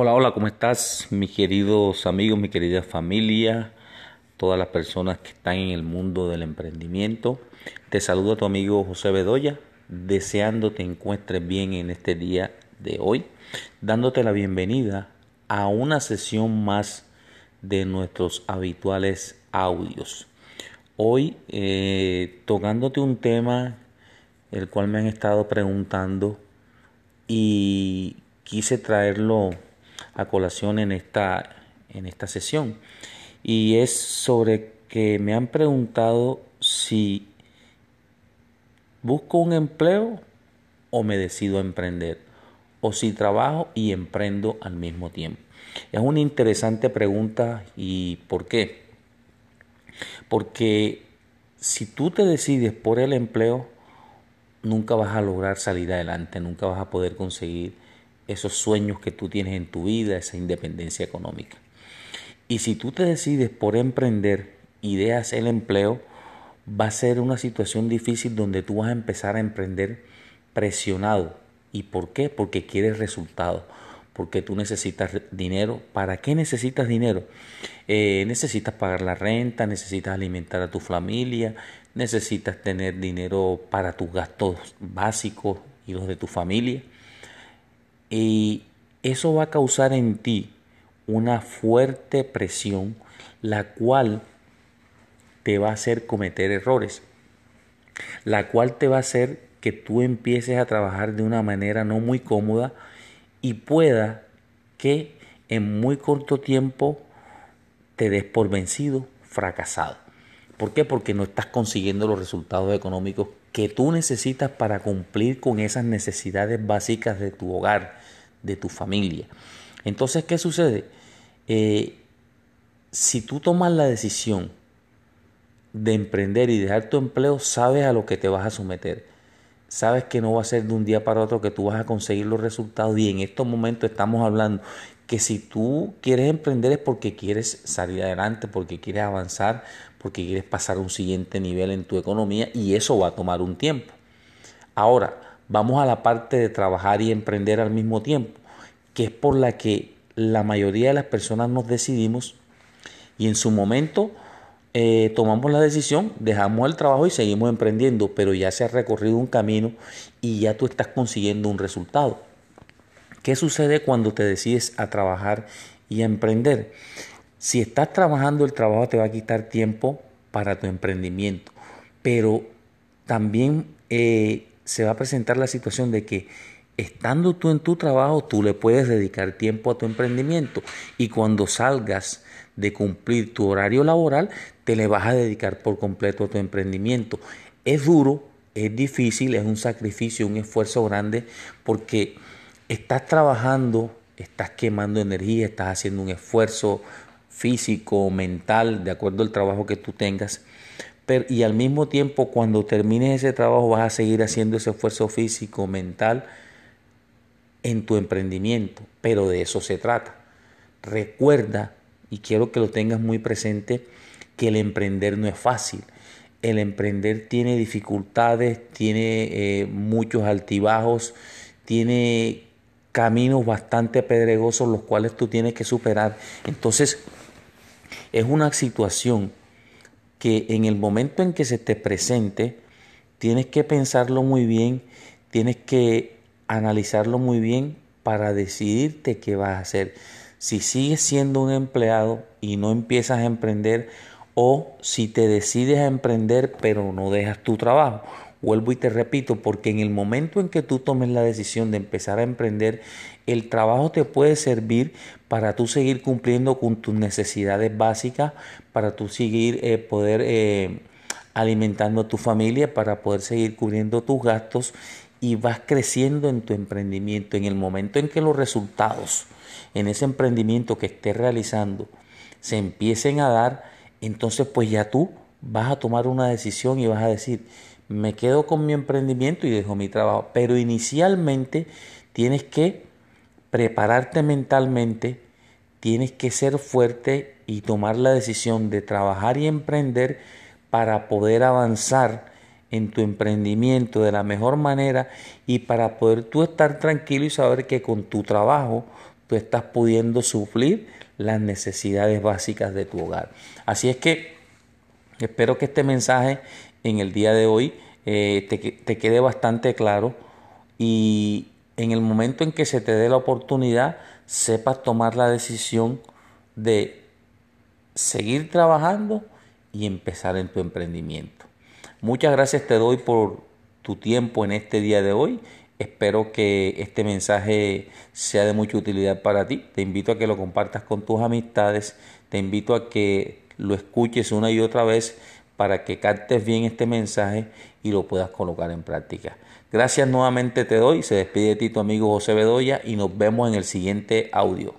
Hola, hola, ¿cómo estás, mis queridos amigos, mi querida familia, todas las personas que están en el mundo del emprendimiento? Te saludo a tu amigo José Bedoya, deseando te encuentres bien en este día de hoy, dándote la bienvenida a una sesión más de nuestros habituales audios. Hoy eh, tocándote un tema el cual me han estado preguntando y quise traerlo a colación en esta, en esta sesión. Y es sobre que me han preguntado si busco un empleo o me decido a emprender, o si trabajo y emprendo al mismo tiempo. Es una interesante pregunta y ¿por qué? Porque si tú te decides por el empleo, nunca vas a lograr salir adelante, nunca vas a poder conseguir esos sueños que tú tienes en tu vida, esa independencia económica. Y si tú te decides por emprender ideas el empleo, va a ser una situación difícil donde tú vas a empezar a emprender presionado. ¿Y por qué? Porque quieres resultados, porque tú necesitas dinero. ¿Para qué necesitas dinero? Eh, necesitas pagar la renta, necesitas alimentar a tu familia, necesitas tener dinero para tus gastos básicos y los de tu familia. Y eso va a causar en ti una fuerte presión, la cual te va a hacer cometer errores, la cual te va a hacer que tú empieces a trabajar de una manera no muy cómoda y pueda que en muy corto tiempo te des por vencido, fracasado. ¿Por qué? Porque no estás consiguiendo los resultados económicos que tú necesitas para cumplir con esas necesidades básicas de tu hogar, de tu familia. Entonces, ¿qué sucede? Eh, si tú tomas la decisión de emprender y dejar tu empleo, sabes a lo que te vas a someter. Sabes que no va a ser de un día para otro que tú vas a conseguir los resultados y en estos momentos estamos hablando que si tú quieres emprender es porque quieres salir adelante, porque quieres avanzar, porque quieres pasar a un siguiente nivel en tu economía y eso va a tomar un tiempo. Ahora, vamos a la parte de trabajar y emprender al mismo tiempo, que es por la que la mayoría de las personas nos decidimos y en su momento eh, tomamos la decisión, dejamos el trabajo y seguimos emprendiendo, pero ya se ha recorrido un camino y ya tú estás consiguiendo un resultado. ¿Qué sucede cuando te decides a trabajar y a emprender? Si estás trabajando, el trabajo te va a quitar tiempo para tu emprendimiento, pero también eh, se va a presentar la situación de que estando tú en tu trabajo, tú le puedes dedicar tiempo a tu emprendimiento y cuando salgas de cumplir tu horario laboral, te le vas a dedicar por completo a tu emprendimiento. Es duro, es difícil, es un sacrificio, un esfuerzo grande porque estás trabajando, estás quemando energía, estás haciendo un esfuerzo físico, mental, de acuerdo al trabajo que tú tengas. Pero, y al mismo tiempo, cuando termines ese trabajo, vas a seguir haciendo ese esfuerzo físico, mental en tu emprendimiento. Pero de eso se trata. Recuerda, y quiero que lo tengas muy presente, que el emprender no es fácil. El emprender tiene dificultades, tiene eh, muchos altibajos, tiene caminos bastante pedregosos los cuales tú tienes que superar. Entonces, es una situación que en el momento en que se te presente, tienes que pensarlo muy bien, tienes que analizarlo muy bien para decidirte qué vas a hacer. Si sigues siendo un empleado y no empiezas a emprender, o si te decides a emprender pero no dejas tu trabajo. Vuelvo y te repito, porque en el momento en que tú tomes la decisión de empezar a emprender, el trabajo te puede servir para tú seguir cumpliendo con tus necesidades básicas, para tú seguir eh, poder eh, alimentando a tu familia, para poder seguir cubriendo tus gastos y vas creciendo en tu emprendimiento. En el momento en que los resultados en ese emprendimiento que estés realizando se empiecen a dar, entonces pues ya tú vas a tomar una decisión y vas a decir, me quedo con mi emprendimiento y dejo mi trabajo. Pero inicialmente tienes que prepararte mentalmente, tienes que ser fuerte y tomar la decisión de trabajar y emprender para poder avanzar en tu emprendimiento de la mejor manera y para poder tú estar tranquilo y saber que con tu trabajo tú estás pudiendo suplir las necesidades básicas de tu hogar. Así es que espero que este mensaje en el día de hoy eh, te, te quede bastante claro y en el momento en que se te dé la oportunidad, sepas tomar la decisión de seguir trabajando y empezar en tu emprendimiento. Muchas gracias te doy por tu tiempo en este día de hoy. Espero que este mensaje sea de mucha utilidad para ti. Te invito a que lo compartas con tus amistades. Te invito a que lo escuches una y otra vez para que captes bien este mensaje y lo puedas colocar en práctica. Gracias nuevamente te doy. Se despide de ti tu amigo José Bedoya y nos vemos en el siguiente audio.